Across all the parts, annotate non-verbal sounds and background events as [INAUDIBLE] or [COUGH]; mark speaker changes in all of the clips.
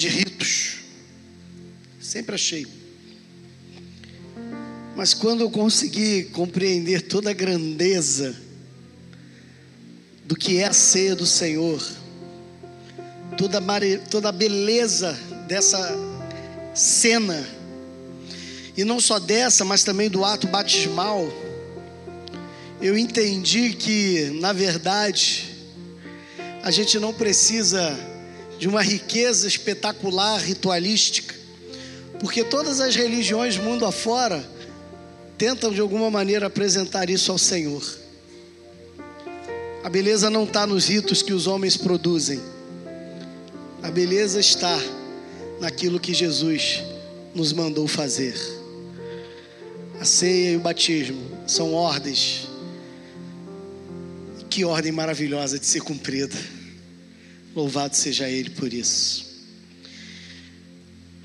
Speaker 1: de ritos. Sempre achei. Mas quando eu consegui compreender toda a grandeza do que é a ceia do Senhor, toda a, toda a beleza dessa cena, e não só dessa, mas também do ato batismal, eu entendi que, na verdade, a gente não precisa de uma riqueza espetacular, ritualística, porque todas as religiões mundo afora tentam de alguma maneira apresentar isso ao Senhor. A beleza não está nos ritos que os homens produzem, a beleza está naquilo que Jesus nos mandou fazer. A ceia e o batismo são ordens. Que ordem maravilhosa de ser cumprida. Louvado seja Ele por isso.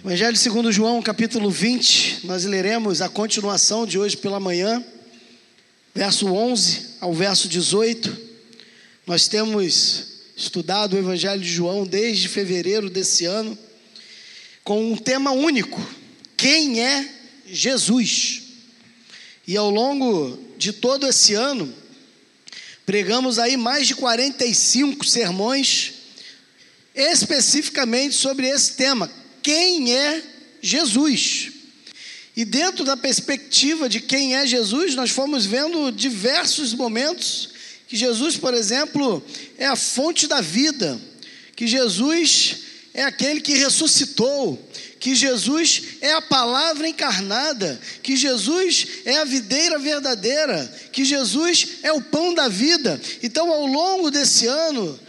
Speaker 1: Evangelho segundo João, capítulo 20, nós leremos a continuação de hoje pela manhã, verso 11 ao verso 18. Nós temos estudado o Evangelho de João desde fevereiro desse ano, com um tema único: quem é Jesus? E ao longo de todo esse ano, pregamos aí mais de 45 sermões especificamente sobre esse tema: quem é Jesus. E dentro da perspectiva de quem é Jesus, nós fomos vendo diversos momentos que Jesus, por exemplo, é a fonte da vida, que Jesus é aquele que ressuscitou, que Jesus é a palavra encarnada, que Jesus é a videira verdadeira, que Jesus é o pão da vida. Então, ao longo desse ano,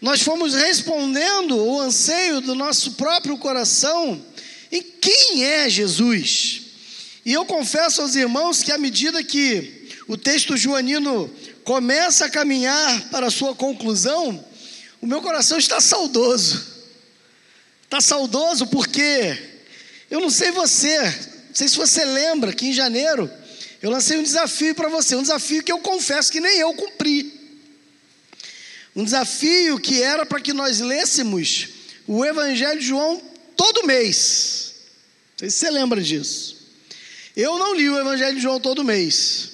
Speaker 1: nós fomos respondendo o anseio do nosso próprio coração em quem é Jesus. E eu confesso aos irmãos que à medida que o texto joanino começa a caminhar para a sua conclusão, o meu coração está saudoso. Está saudoso porque eu não sei você, não sei se você lembra que em janeiro eu lancei um desafio para você, um desafio que eu confesso que nem eu cumpri. Um desafio que era para que nós lêssemos o Evangelho de João todo mês. Não se você lembra disso. Eu não li o Evangelho de João todo mês.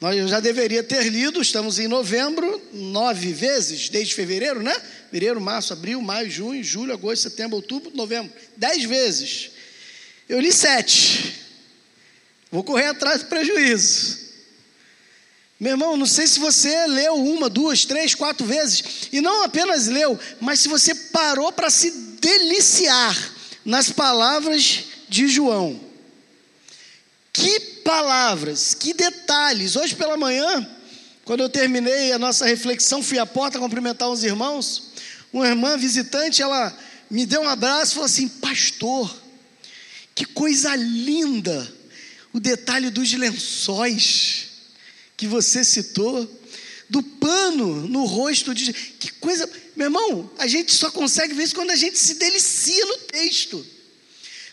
Speaker 1: Nós já deveria ter lido, estamos em novembro, nove vezes, desde fevereiro, né? Fevereiro, março, abril, maio, junho, julho, agosto, setembro, outubro, novembro. Dez vezes. Eu li sete. Vou correr atrás do prejuízo. Meu irmão, não sei se você leu uma, duas, três, quatro vezes, e não apenas leu, mas se você parou para se deliciar nas palavras de João. Que palavras, que detalhes. Hoje pela manhã, quando eu terminei a nossa reflexão, fui à porta cumprimentar uns irmãos. Uma irmã visitante, ela me deu um abraço e falou assim: Pastor, que coisa linda o detalhe dos lençóis que você citou, do pano no rosto de. Que coisa. Meu irmão, a gente só consegue ver isso quando a gente se delicia no texto.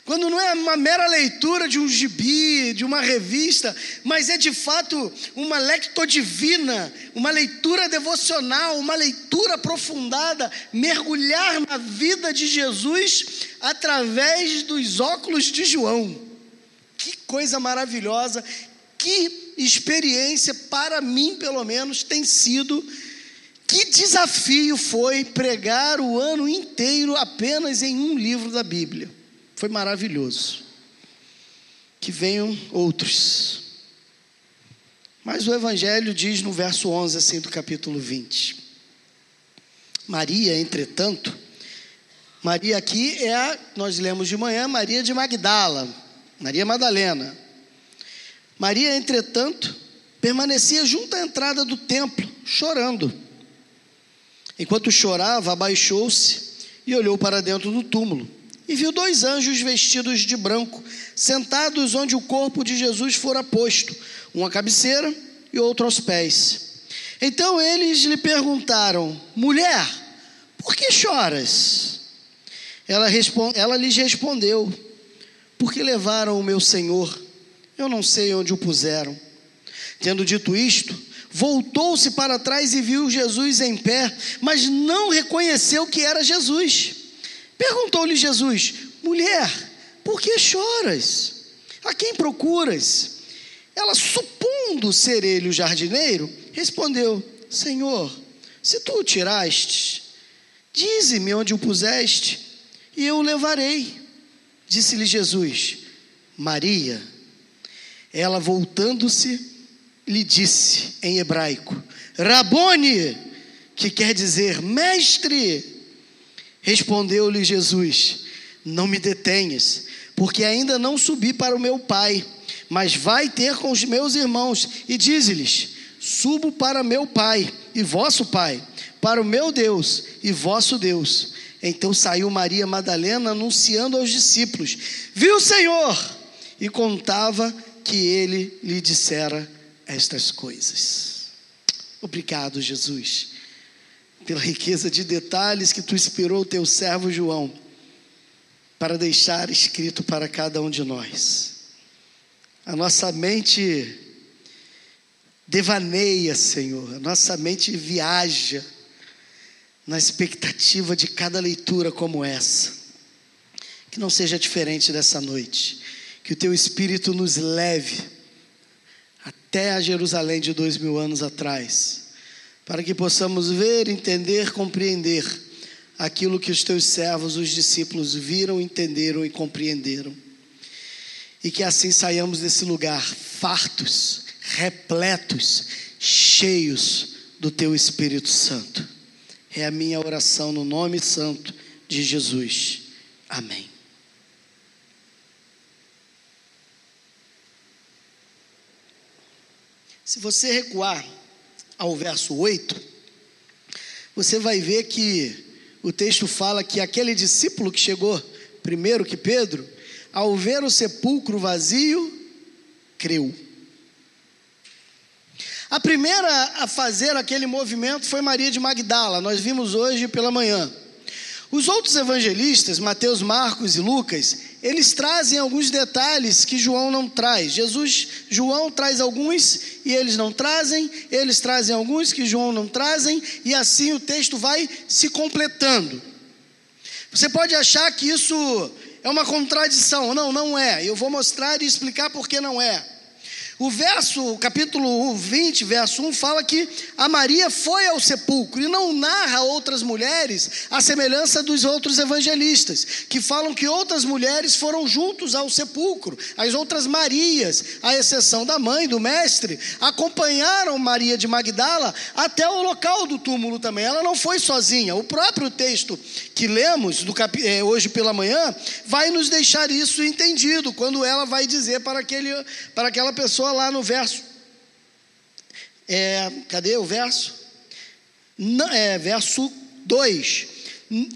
Speaker 1: Quando não é uma mera leitura de um gibi, de uma revista, mas é de fato uma lectodivina, uma leitura devocional, uma leitura aprofundada, mergulhar na vida de Jesus através dos óculos de João. Que coisa maravilhosa, que experiência, para mim pelo menos, tem sido que desafio foi pregar o ano inteiro apenas em um livro da Bíblia. Foi maravilhoso. Que venham outros. Mas o Evangelho diz no verso 11, assim, do capítulo 20. Maria, entretanto, Maria aqui é a, nós lemos de manhã, Maria de Magdala, Maria Madalena. Maria, entretanto, permanecia junto à entrada do templo, chorando. Enquanto chorava, abaixou-se e olhou para dentro do túmulo e viu dois anjos vestidos de branco, sentados onde o corpo de Jesus fora posto, um à cabeceira e outro aos pés. Então eles lhe perguntaram: Mulher, por que choras? Ela, ela lhes respondeu: Porque levaram o meu Senhor eu não sei onde o puseram. Tendo dito isto, voltou-se para trás e viu Jesus em pé, mas não reconheceu que era Jesus. Perguntou-lhe Jesus: Mulher, por que choras? A quem procuras? Ela, supondo ser ele o jardineiro, respondeu: Senhor, se tu o tiraste, dize-me onde o puseste, e eu o levarei. Disse-lhe Jesus: Maria. Ela, voltando-se, lhe disse em hebraico: Rabone, que quer dizer mestre. Respondeu-lhe Jesus: Não me detenhas, porque ainda não subi para o meu Pai, mas vai ter com os meus irmãos e dize-lhes: Subo para meu Pai e vosso Pai, para o meu Deus e vosso Deus. Então saiu Maria Madalena anunciando aos discípulos: Viu o Senhor! E contava que ele lhe dissera estas coisas. Obrigado, Jesus, pela riqueza de detalhes que tu inspirou o teu servo João para deixar escrito para cada um de nós. A nossa mente devaneia, Senhor, a nossa mente viaja na expectativa de cada leitura como essa. Que não seja diferente dessa noite. Que o teu Espírito nos leve até a Jerusalém de dois mil anos atrás, para que possamos ver, entender, compreender aquilo que os teus servos, os discípulos, viram, entenderam e compreenderam. E que assim saiamos desse lugar fartos, repletos, cheios do teu Espírito Santo. É a minha oração no nome santo de Jesus. Amém. Se você recuar ao verso 8, você vai ver que o texto fala que aquele discípulo que chegou primeiro que Pedro, ao ver o sepulcro vazio, creu. A primeira a fazer aquele movimento foi Maria de Magdala, nós vimos hoje pela manhã. Os outros evangelistas, Mateus, Marcos e Lucas, eles trazem alguns detalhes que João não traz. Jesus, João traz alguns e eles não trazem, eles trazem alguns que João não trazem, e assim o texto vai se completando. Você pode achar que isso é uma contradição. Não, não é. Eu vou mostrar e explicar por que não é. O verso, o capítulo 20, verso 1, fala que a Maria foi ao sepulcro e não narra outras mulheres, a semelhança dos outros evangelistas, que falam que outras mulheres foram juntos ao sepulcro. As outras Marias, à exceção da mãe, do mestre, acompanharam Maria de Magdala até o local do túmulo também. Ela não foi sozinha. O próprio texto que lemos do cap... Eh, hoje pela manhã vai nos deixar isso entendido, quando ela vai dizer para, aquele, para aquela pessoa lá no verso. É, cadê o verso? Não, é, verso 2.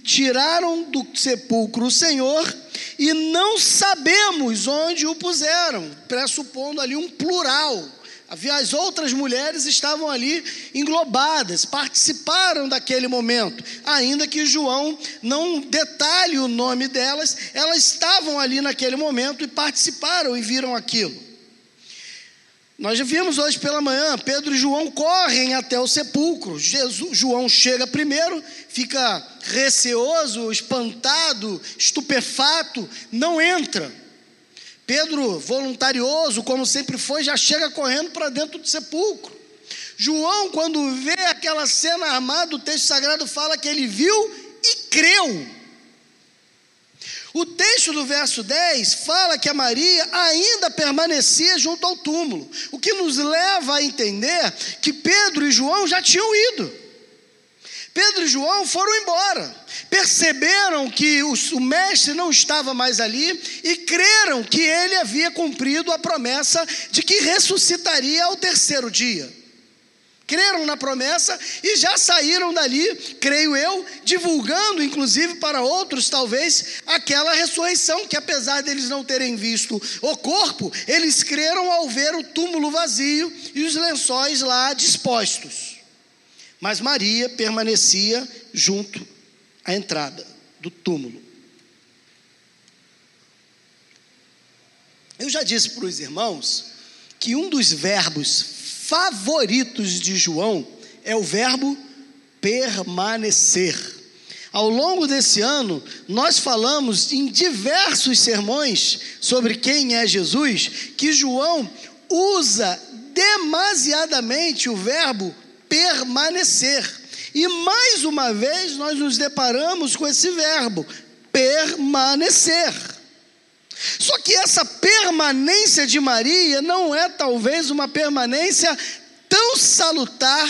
Speaker 1: Tiraram do sepulcro o Senhor e não sabemos onde o puseram, pressupondo ali um plural. Havia as outras mulheres estavam ali englobadas, participaram daquele momento, ainda que João não detalhe o nome delas, elas estavam ali naquele momento e participaram e viram aquilo. Nós já vimos hoje pela manhã, Pedro e João correm até o sepulcro. Jesus, João chega primeiro, fica receoso, espantado, estupefato, não entra. Pedro, voluntarioso, como sempre foi, já chega correndo para dentro do sepulcro. João, quando vê aquela cena armada, o texto sagrado fala que ele viu e creu. O texto do verso 10 fala que a Maria ainda permanecia junto ao túmulo, o que nos leva a entender que Pedro e João já tinham ido. Pedro e João foram embora, perceberam que o, mestre não estava mais ali e creram que ele havia cumprido a promessa de que ressuscitaria ao terceiro dia creram na promessa e já saíram dali, creio eu, divulgando inclusive para outros, talvez, aquela ressurreição, que apesar deles não terem visto o corpo, eles creram ao ver o túmulo vazio e os lençóis lá dispostos. Mas Maria permanecia junto à entrada do túmulo. Eu já disse para os irmãos que um dos verbos favoritos de João é o verbo permanecer. Ao longo desse ano, nós falamos em diversos sermões sobre quem é Jesus, que João usa demasiadamente o verbo permanecer. E mais uma vez nós nos deparamos com esse verbo, permanecer. Só que essa permanência de Maria não é talvez uma permanência tão salutar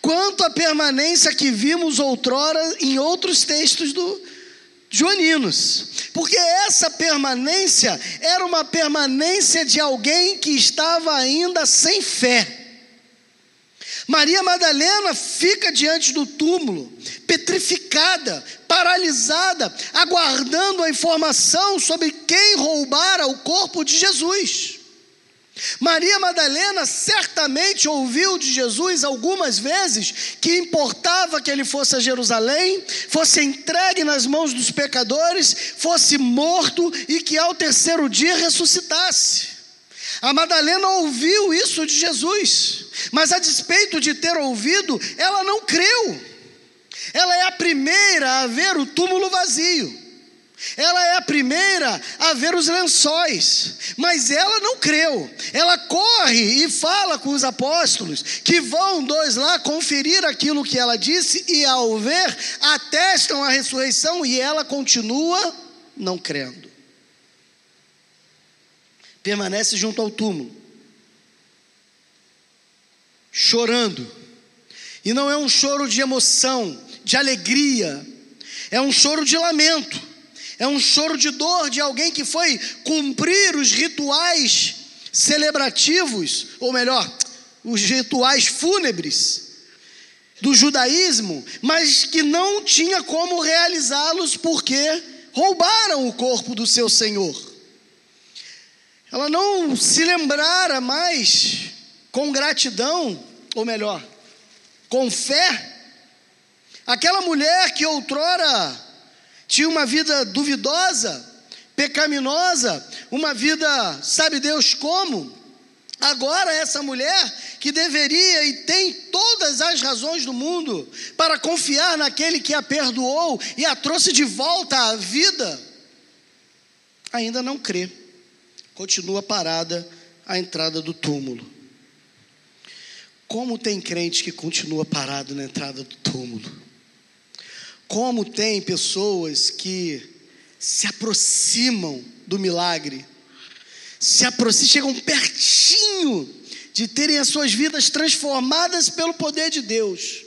Speaker 1: quanto a permanência que vimos outrora em outros textos do Joaninos. Porque essa permanência era uma permanência de alguém que estava ainda sem fé. Maria Madalena fica diante do túmulo, petrificada, paralisada, aguardando a informação sobre quem roubara o corpo de Jesus. Maria Madalena certamente ouviu de Jesus algumas vezes que importava que ele fosse a Jerusalém, fosse entregue nas mãos dos pecadores, fosse morto e que ao terceiro dia ressuscitasse. A Madalena ouviu isso de Jesus, mas a despeito de ter ouvido, ela não creu. Ela é a primeira a ver o túmulo vazio. Ela é a primeira a ver os lençóis, mas ela não creu. Ela corre e fala com os apóstolos, que vão dois lá conferir aquilo que ela disse, e ao ver, atestam a ressurreição, e ela continua não crendo. Permanece junto ao túmulo, chorando, e não é um choro de emoção, de alegria, é um choro de lamento. É um choro de dor de alguém que foi cumprir os rituais celebrativos, ou melhor, os rituais fúnebres do judaísmo, mas que não tinha como realizá-los porque roubaram o corpo do seu Senhor. Ela não se lembrara mais com gratidão, ou melhor, com fé, aquela mulher que outrora tinha uma vida duvidosa, pecaminosa, uma vida, sabe Deus como? Agora, essa mulher que deveria e tem todas as razões do mundo para confiar naquele que a perdoou e a trouxe de volta à vida, ainda não crê, continua parada à entrada do túmulo. Como tem crente que continua parado na entrada do túmulo? Como tem pessoas que se aproximam do milagre, se aproximam, chegam pertinho de terem as suas vidas transformadas pelo poder de Deus,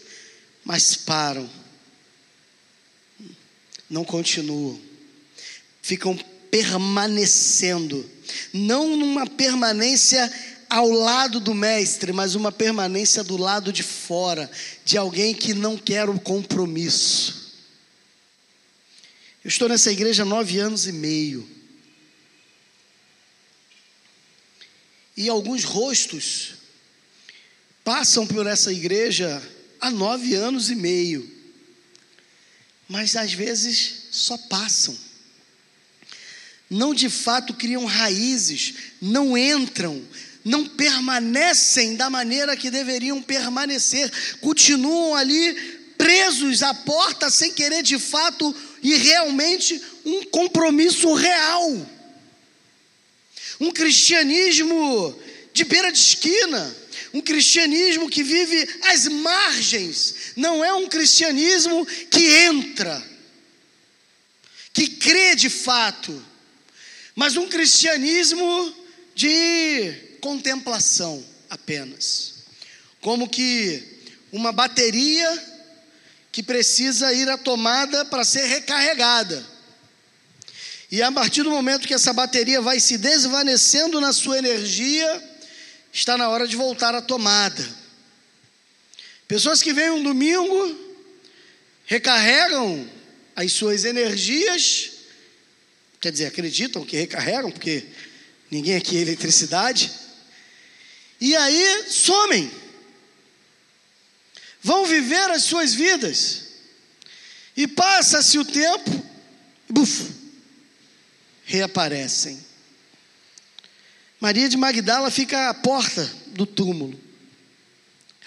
Speaker 1: mas param, não continuam, ficam permanecendo, não numa permanência ao lado do mestre, mas uma permanência do lado de fora, de alguém que não quer o compromisso. Eu estou nessa igreja há nove anos e meio. E alguns rostos passam por essa igreja há nove anos e meio. Mas às vezes só passam. Não de fato criam raízes, não entram, não permanecem da maneira que deveriam permanecer, continuam ali presos à porta sem querer de fato e realmente um compromisso real. Um cristianismo de beira de esquina, um cristianismo que vive às margens, não é um cristianismo que entra, que crê de fato, mas um cristianismo de contemplação apenas. Como que uma bateria que precisa ir à tomada para ser recarregada. E a partir do momento que essa bateria vai se desvanecendo na sua energia, está na hora de voltar à tomada. Pessoas que vêm um domingo, recarregam as suas energias, quer dizer, acreditam que recarregam, porque ninguém aqui é eletricidade, e aí somem vão viver as suas vidas. E passa-se o tempo, buf, reaparecem. Maria de Magdala fica à porta do túmulo.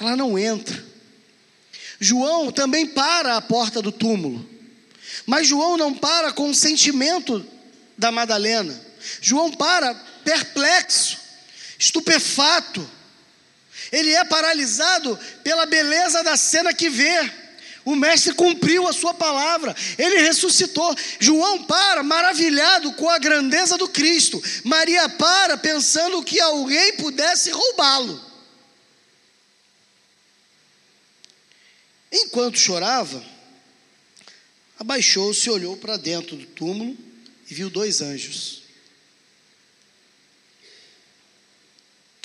Speaker 1: Ela não entra. João também para à porta do túmulo. Mas João não para com o sentimento da Madalena. João para perplexo, estupefato. Ele é paralisado pela beleza da cena que vê. O mestre cumpriu a sua palavra, ele ressuscitou. João para maravilhado com a grandeza do Cristo. Maria para pensando que alguém pudesse roubá-lo. Enquanto chorava, abaixou-se olhou para dentro do túmulo e viu dois anjos.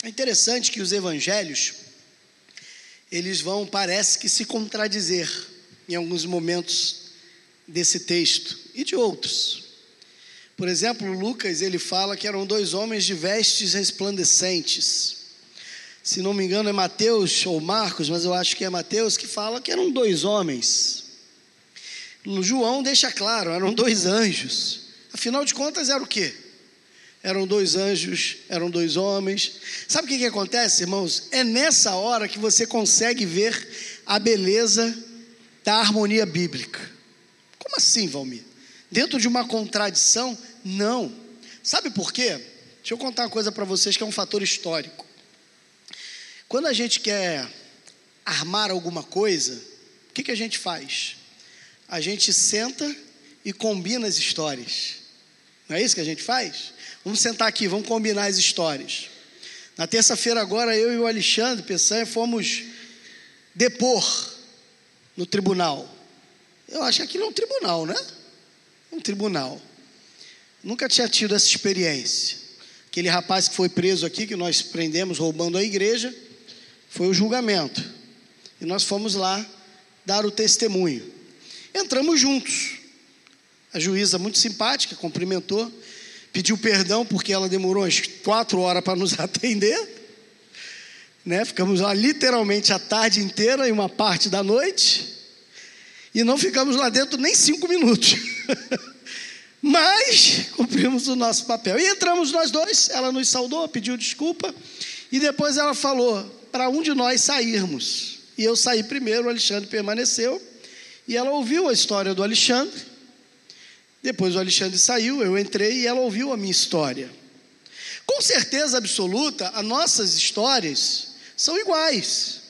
Speaker 1: É interessante que os evangelhos eles vão, parece que se contradizer em alguns momentos desse texto e de outros. Por exemplo, Lucas, ele fala que eram dois homens de vestes resplandecentes. Se não me engano é Mateus ou Marcos, mas eu acho que é Mateus que fala que eram dois homens. João deixa claro, eram dois anjos. Afinal de contas era o quê? Eram dois anjos, eram dois homens. Sabe o que, que acontece, irmãos? É nessa hora que você consegue ver a beleza da harmonia bíblica. Como assim, Valmir? Dentro de uma contradição? Não. Sabe por quê? Deixa eu contar uma coisa para vocês que é um fator histórico. Quando a gente quer armar alguma coisa, o que, que a gente faz? A gente senta e combina as histórias. Não é isso que a gente faz? Vamos sentar aqui, vamos combinar as histórias. Na terça-feira, agora, eu e o Alexandre Peçanha fomos depor no tribunal. Eu acho que aquilo é um tribunal, né? Um tribunal. Nunca tinha tido essa experiência. Aquele rapaz que foi preso aqui, que nós prendemos roubando a igreja, foi o julgamento. E nós fomos lá dar o testemunho. Entramos juntos. A juíza, muito simpática, cumprimentou pediu perdão porque ela demorou umas quatro horas para nos [LAUGHS] atender. Né? Ficamos lá literalmente a tarde inteira e uma parte da noite. E não ficamos lá dentro nem cinco minutos. [LAUGHS] Mas cumprimos o nosso papel. E entramos nós dois, ela nos saudou, pediu desculpa. E depois ela falou para um de nós sairmos. E eu saí primeiro, o Alexandre permaneceu. E ela ouviu a história do Alexandre depois o Alexandre saiu, eu entrei e ela ouviu a minha história. Com certeza absoluta, as nossas histórias são iguais.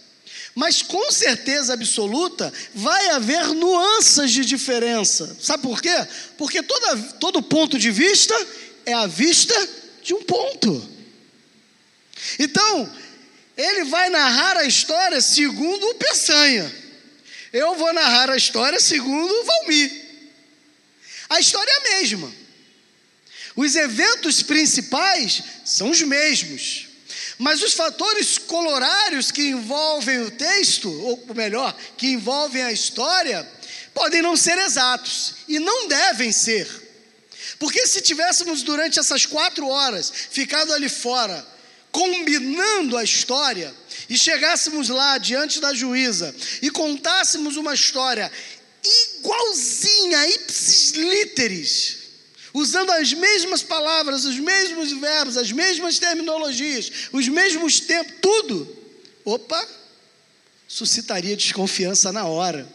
Speaker 1: Mas com certeza absoluta vai haver nuances de diferença. Sabe por quê? Porque toda, todo ponto de vista é a vista de um ponto. Então, ele vai narrar a história segundo o Peçanha. Eu vou narrar a história segundo o Valmir. A história é a mesma. Os eventos principais são os mesmos. Mas os fatores colorários que envolvem o texto, ou melhor, que envolvem a história, podem não ser exatos e não devem ser. Porque se tivéssemos durante essas quatro horas ficado ali fora, combinando a história, e chegássemos lá diante da juíza e contássemos uma história igualzinha, ipsis literis, usando as mesmas palavras, os mesmos verbos, as mesmas terminologias, os mesmos tempos, tudo. Opa, suscitaria desconfiança na hora.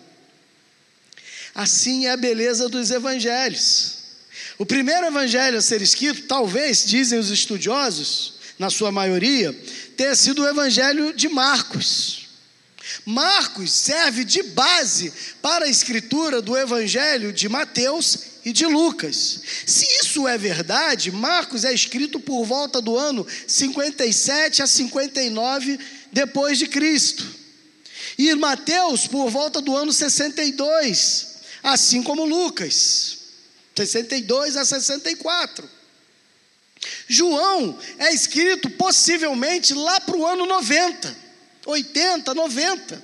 Speaker 1: Assim é a beleza dos evangelhos. O primeiro evangelho a ser escrito, talvez, dizem os estudiosos, na sua maioria, tenha sido o evangelho de Marcos. Marcos serve de base para a escritura do Evangelho de Mateus e de Lucas. Se isso é verdade, Marcos é escrito por volta do ano 57 a 59 depois de Cristo. E Mateus por volta do ano 62, assim como Lucas, 62 a 64. João é escrito possivelmente lá para o ano 90. 80, 90,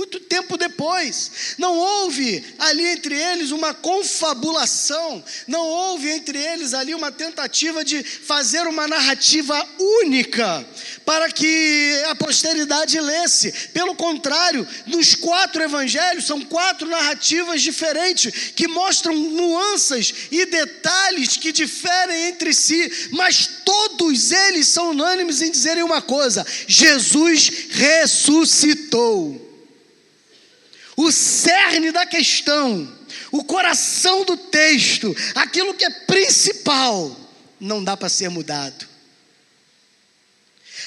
Speaker 1: muito tempo depois. Não houve ali entre eles uma confabulação, não houve entre eles ali uma tentativa de fazer uma narrativa única para que a posteridade lesse. Pelo contrário, nos quatro evangelhos são quatro narrativas diferentes que mostram nuances e detalhes que diferem entre si, mas todos eles são unânimes em dizerem uma coisa: Jesus ressuscitou. O cerne da questão, o coração do texto, aquilo que é principal, não dá para ser mudado.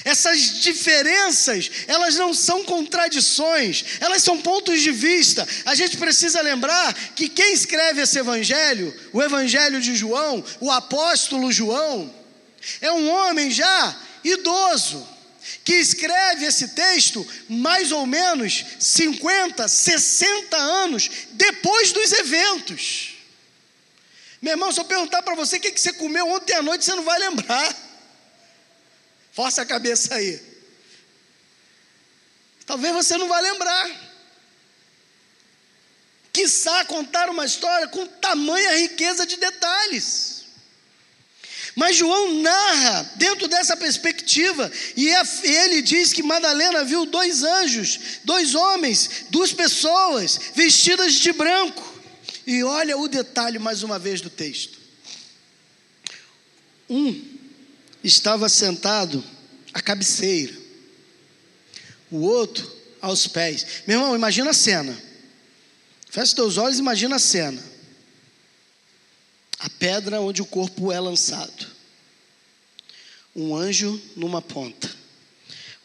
Speaker 1: Essas diferenças, elas não são contradições, elas são pontos de vista. A gente precisa lembrar que quem escreve esse evangelho, o evangelho de João, o apóstolo João, é um homem já idoso, que escreve esse texto mais ou menos 50, 60 anos depois dos eventos. Meu irmão, se eu perguntar para você o que você comeu ontem à noite, você não vai lembrar. [LAUGHS] Força a cabeça aí. Talvez você não vá lembrar. Quiçá contar uma história com tamanha riqueza de detalhes. Mas João narra dentro dessa perspectiva, e é ele diz que Madalena viu dois anjos, dois homens, duas pessoas vestidas de branco. E olha o detalhe mais uma vez do texto. Um estava sentado à cabeceira, o outro aos pés. Meu irmão, imagina a cena. Feche teus olhos e imagina a cena. A pedra onde o corpo é lançado. Um anjo numa ponta,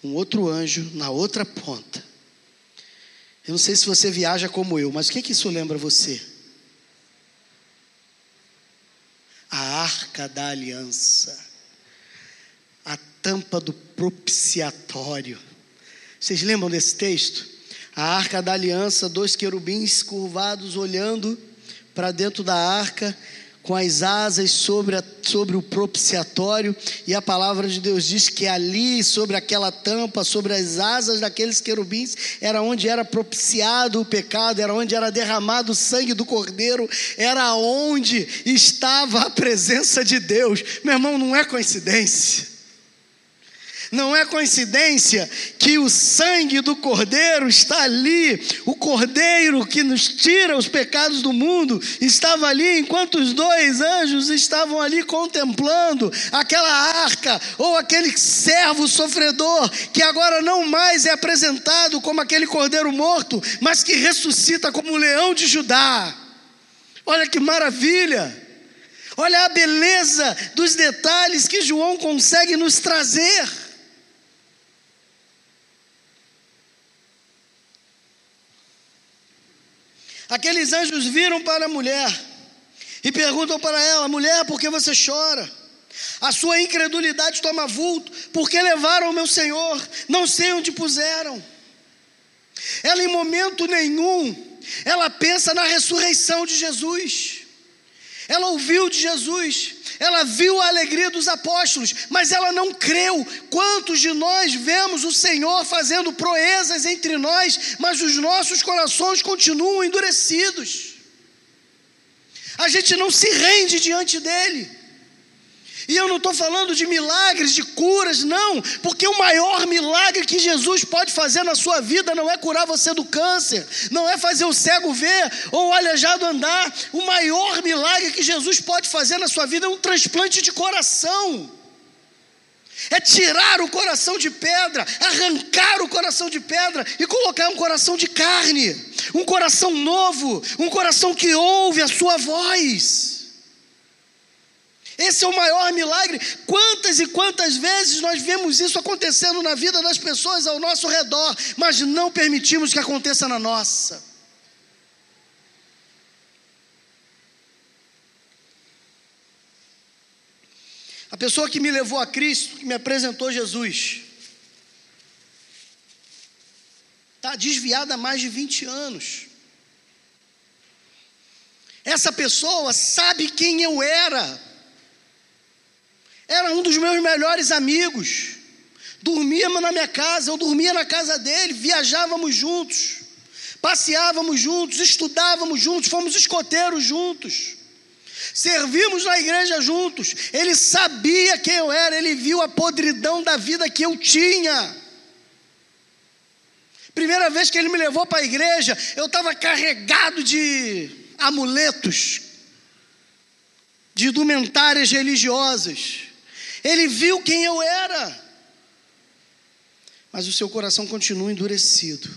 Speaker 1: um outro anjo na outra ponta. Eu não sei se você viaja como eu, mas o que, que isso lembra você? A arca da aliança a tampa do propiciatório. Vocês lembram desse texto? A arca da aliança, dois querubins curvados olhando para dentro da arca, com as asas sobre, a, sobre o propiciatório, e a palavra de Deus diz que ali, sobre aquela tampa, sobre as asas daqueles querubins, era onde era propiciado o pecado, era onde era derramado o sangue do cordeiro, era onde estava a presença de Deus. Meu irmão, não é coincidência. Não é coincidência que o sangue do Cordeiro está ali, o Cordeiro que nos tira os pecados do mundo, estava ali enquanto os dois anjos estavam ali contemplando aquela arca, ou aquele servo sofredor, que agora não mais é apresentado como aquele Cordeiro morto, mas que ressuscita como o leão de Judá. Olha que maravilha! Olha a beleza dos detalhes que João consegue nos trazer. Aqueles anjos viram para a mulher e perguntam para ela: mulher, por que você chora? A sua incredulidade toma vulto, porque levaram o meu Senhor, não sei onde puseram. Ela, em momento nenhum, ela pensa na ressurreição de Jesus. Ela ouviu de Jesus, ela viu a alegria dos apóstolos, mas ela não creu. Quantos de nós vemos o Senhor fazendo proezas entre nós, mas os nossos corações continuam endurecidos? A gente não se rende diante dele. E eu não estou falando de milagres, de curas, não, porque o maior milagre que Jesus pode fazer na sua vida não é curar você do câncer, não é fazer o cego ver ou o aleijado andar. O maior milagre que Jesus pode fazer na sua vida é um transplante de coração. É tirar o coração de pedra, arrancar o coração de pedra e colocar um coração de carne, um coração novo, um coração que ouve a sua voz. Esse é o maior milagre. Quantas e quantas vezes nós vemos isso acontecendo na vida das pessoas ao nosso redor, mas não permitimos que aconteça na nossa. A pessoa que me levou a Cristo, que me apresentou Jesus, está desviada há mais de 20 anos. Essa pessoa sabe quem eu era era um dos meus melhores amigos. Dormíamos na minha casa, eu dormia na casa dele, viajávamos juntos, passeávamos juntos, estudávamos juntos, fomos escoteiros juntos. Servimos na igreja juntos. Ele sabia quem eu era, ele viu a podridão da vida que eu tinha. Primeira vez que ele me levou para a igreja, eu estava carregado de amuletos, de indumentárias religiosas. Ele viu quem eu era. Mas o seu coração continua endurecido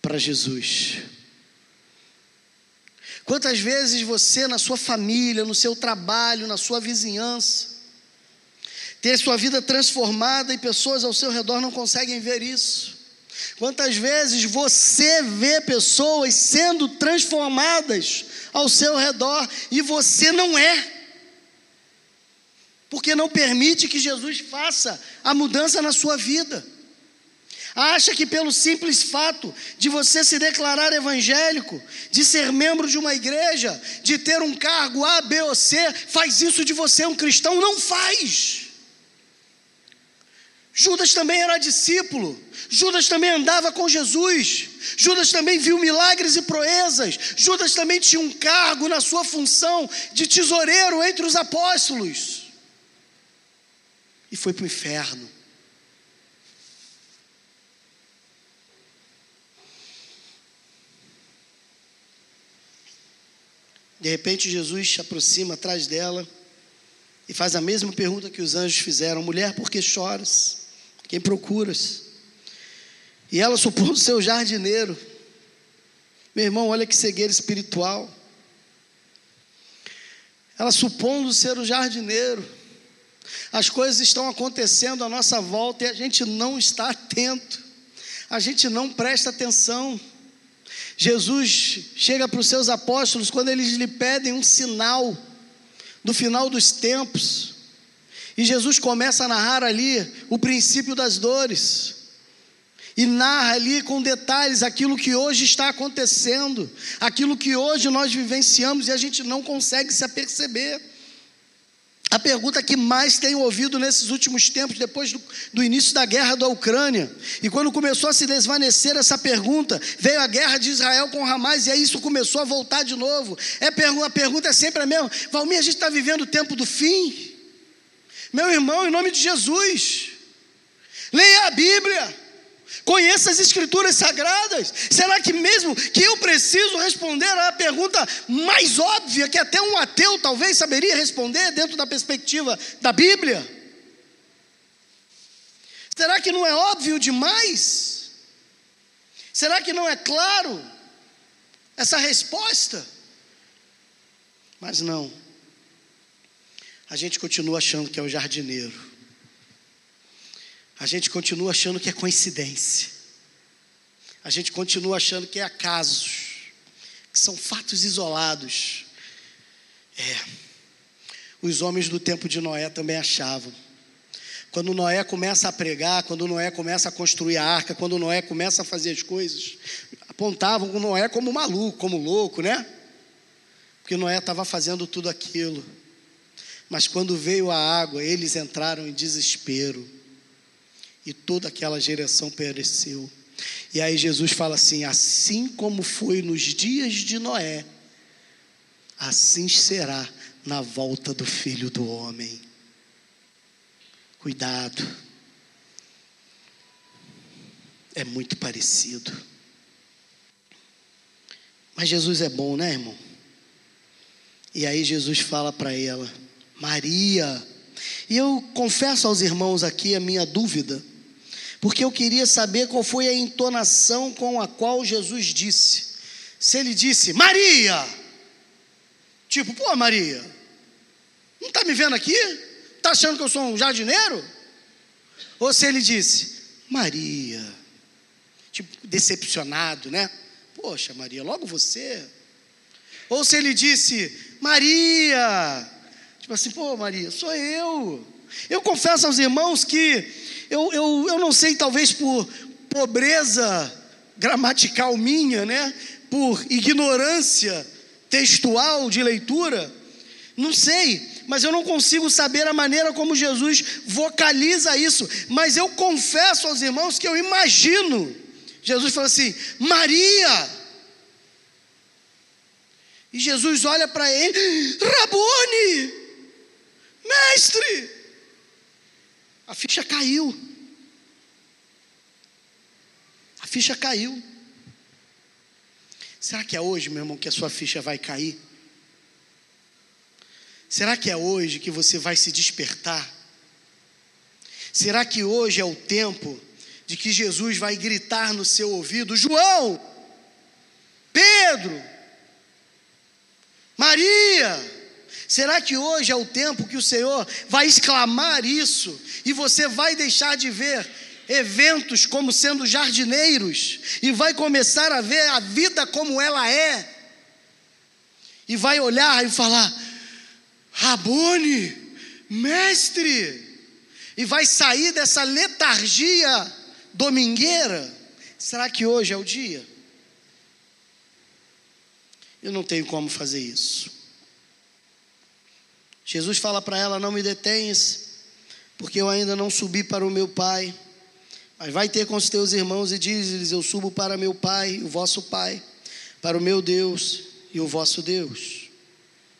Speaker 1: para Jesus. Quantas vezes você, na sua família, no seu trabalho, na sua vizinhança, ter sua vida transformada e pessoas ao seu redor não conseguem ver isso? Quantas vezes você vê pessoas sendo transformadas ao seu redor e você não é? Porque não permite que Jesus faça a mudança na sua vida. Acha que pelo simples fato de você se declarar evangélico, de ser membro de uma igreja, de ter um cargo A, B ou C, faz isso de você um cristão? Não faz. Judas também era discípulo, Judas também andava com Jesus, Judas também viu milagres e proezas, Judas também tinha um cargo na sua função de tesoureiro entre os apóstolos, e foi para o inferno. De repente, Jesus se aproxima atrás dela e faz a mesma pergunta que os anjos fizeram: Mulher, por que choras? Quem procuras? E ela [LAUGHS] supondo ser o jardineiro. Meu irmão, olha que cegueira espiritual. Ela supondo ser o jardineiro. As coisas estão acontecendo à nossa volta e a gente não está atento. A gente não presta atenção. Jesus chega para os seus apóstolos quando eles lhe pedem um sinal do final dos tempos. E Jesus começa a narrar ali o princípio das dores. E narra ali com detalhes aquilo que hoje está acontecendo, aquilo que hoje nós vivenciamos e a gente não consegue se aperceber. A pergunta que mais tenho ouvido nesses últimos tempos, depois do, do, início da guerra da Ucrânia, e quando começou a se desvanecer essa pergunta, veio a guerra de Israel com Hamas, e aí isso começou a voltar de novo. É, a pergunta é sempre a mesma: Valmir, a gente está vivendo o tempo do fim? Meu irmão, em nome de Jesus, leia a Bíblia. Conheça as escrituras sagradas. Será que mesmo que eu preciso responder a pergunta mais óbvia que até um ateu talvez saberia responder dentro da perspectiva da Bíblia? Será que não é óbvio demais? Será que não é claro essa resposta? Mas não. A gente continua achando que é o jardineiro. A gente continua achando que é coincidência. A gente continua achando que é acasos, que são fatos isolados. É. Os homens do tempo de Noé também achavam. Quando Noé começa a pregar, quando Noé começa a construir a arca, quando Noé começa a fazer as coisas, apontavam Noé como maluco, como louco, né? Porque Noé estava fazendo tudo aquilo. Mas quando veio a água, eles entraram em desespero e toda aquela geração pereceu. E aí Jesus fala assim: assim como foi nos dias de Noé, assim será na volta do filho do homem. Cuidado, é muito parecido. Mas Jesus é bom, né, irmão? E aí Jesus fala para ela, Maria. E eu confesso aos irmãos aqui a minha dúvida porque eu queria saber qual foi a entonação com a qual Jesus disse. Se ele disse, Maria, tipo, pô, Maria, não está me vendo aqui? Está achando que eu sou um jardineiro? Ou se ele disse, Maria, tipo, decepcionado, né? Poxa, Maria, logo você. Ou se ele disse, Maria, tipo assim, pô, Maria, sou eu. Eu confesso aos irmãos que eu, eu, eu não sei, talvez por pobreza gramatical minha, né? Por ignorância textual de leitura, não sei, mas eu não consigo saber a maneira como Jesus vocaliza isso. Mas eu confesso aos irmãos que eu imagino. Jesus fala assim: Maria. E Jesus olha para ele: Rabone, mestre. A ficha caiu. A ficha caiu. Será que é hoje, meu irmão, que a sua ficha vai cair? Será que é hoje que você vai se despertar? Será que hoje é o tempo de que Jesus vai gritar no seu ouvido: João, Pedro, Maria! Será que hoje é o tempo que o Senhor vai exclamar isso e você vai deixar de ver eventos como sendo jardineiros e vai começar a ver a vida como ela é? E vai olhar e falar: Rabone, mestre, e vai sair dessa letargia domingueira? Será que hoje é o dia? Eu não tenho como fazer isso. Jesus fala para ela: Não me detenhas, porque eu ainda não subi para o meu Pai. Mas vai ter com os teus irmãos e diz-lhes: Eu subo para meu Pai, o vosso Pai, para o meu Deus e o vosso Deus.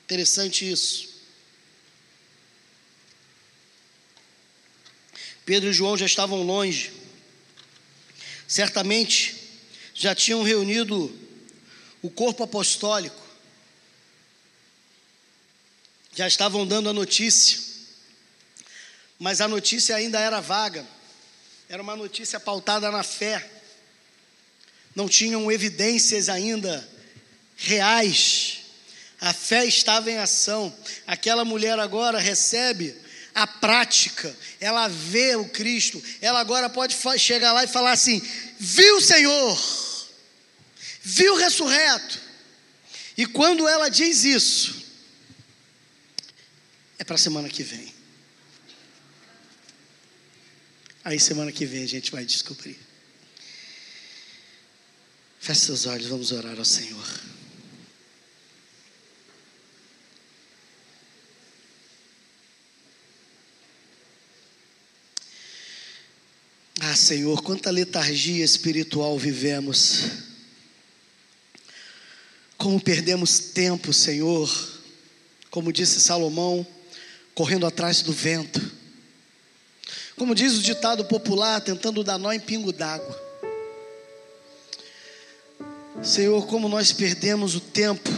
Speaker 1: Interessante isso. Pedro e João já estavam longe. Certamente já tinham reunido o corpo apostólico já estavam dando a notícia, mas a notícia ainda era vaga, era uma notícia pautada na fé, não tinham evidências ainda reais, a fé estava em ação. Aquela mulher agora recebe a prática, ela vê o Cristo, ela agora pode chegar lá e falar assim: viu o Senhor, viu o ressurreto. E quando ela diz isso, é para a semana que vem. Aí semana que vem a gente vai descobrir. Feche seus olhos, vamos orar ao Senhor. Ah, Senhor, quanta letargia espiritual vivemos. Como perdemos tempo, Senhor. Como disse Salomão, correndo atrás do vento. Como diz o ditado popular, tentando dar nó em pingo d'água. Senhor, como nós perdemos o tempo,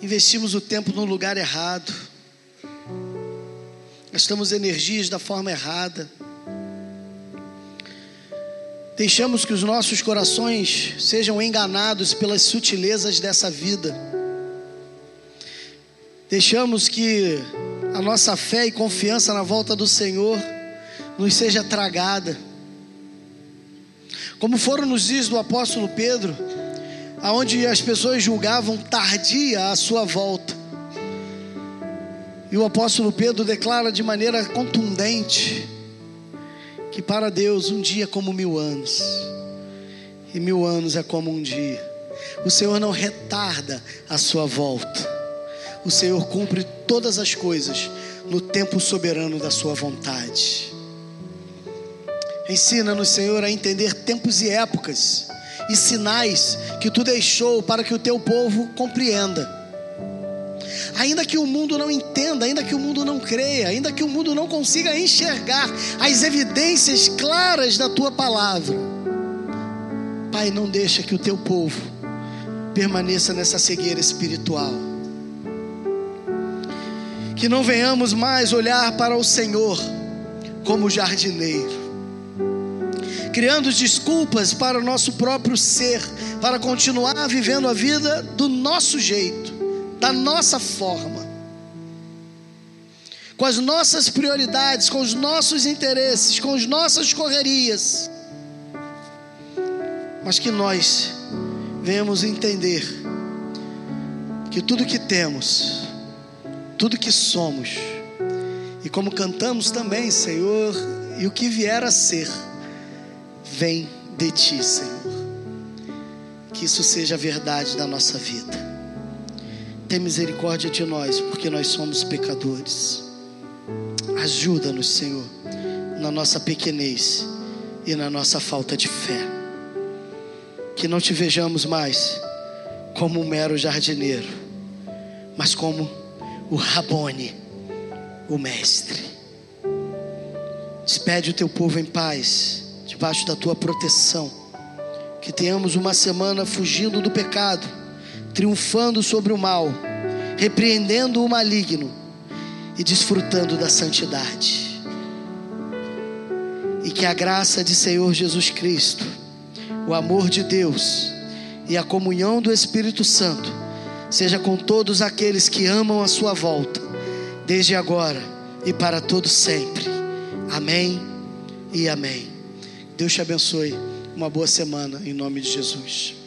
Speaker 1: investimos o tempo no lugar errado, gastamos energias da forma errada, deixamos que os nossos corações sejam enganados pelas sutilezas dessa vida Deixamos que a nossa fé e confiança na volta do Senhor nos seja tragada. Como foram nos dias do apóstolo Pedro, aonde as pessoas julgavam tardia a sua volta. E o apóstolo Pedro declara de maneira contundente que para Deus um dia é como mil anos, e mil anos é como um dia. O Senhor não retarda a sua volta o Senhor cumpre todas as coisas no tempo soberano da Sua vontade. Ensina-nos, Senhor, a entender tempos e épocas e sinais que Tu deixou para que o Teu povo compreenda. Ainda que o mundo não entenda, ainda que o mundo não creia, ainda que o mundo não consiga enxergar as evidências claras da Tua palavra. Pai, não deixa que o Teu povo permaneça nessa cegueira espiritual que não venhamos mais olhar para o Senhor como jardineiro, criando desculpas para o nosso próprio ser, para continuar vivendo a vida do nosso jeito, da nossa forma, com as nossas prioridades, com os nossos interesses, com as nossas correrias, mas que nós venhamos entender que tudo que temos, tudo que somos. E como cantamos também, Senhor, e o que vier a ser, vem de Ti, Senhor. Que isso seja a verdade da nossa vida. Tem misericórdia de nós, porque nós somos pecadores. Ajuda-nos, Senhor, na nossa pequenez e na nossa falta de fé. Que não te vejamos mais como um mero jardineiro, mas como o Rabone, o Mestre. Despede o teu povo em paz, debaixo da tua proteção. Que tenhamos uma semana fugindo do pecado, triunfando sobre o mal, repreendendo o maligno e desfrutando da santidade. E que a graça de Senhor Jesus Cristo, o amor de Deus e a comunhão do Espírito Santo seja com todos aqueles que amam a sua volta, desde agora e para todo sempre. Amém e amém. Deus te abençoe. Uma boa semana em nome de Jesus.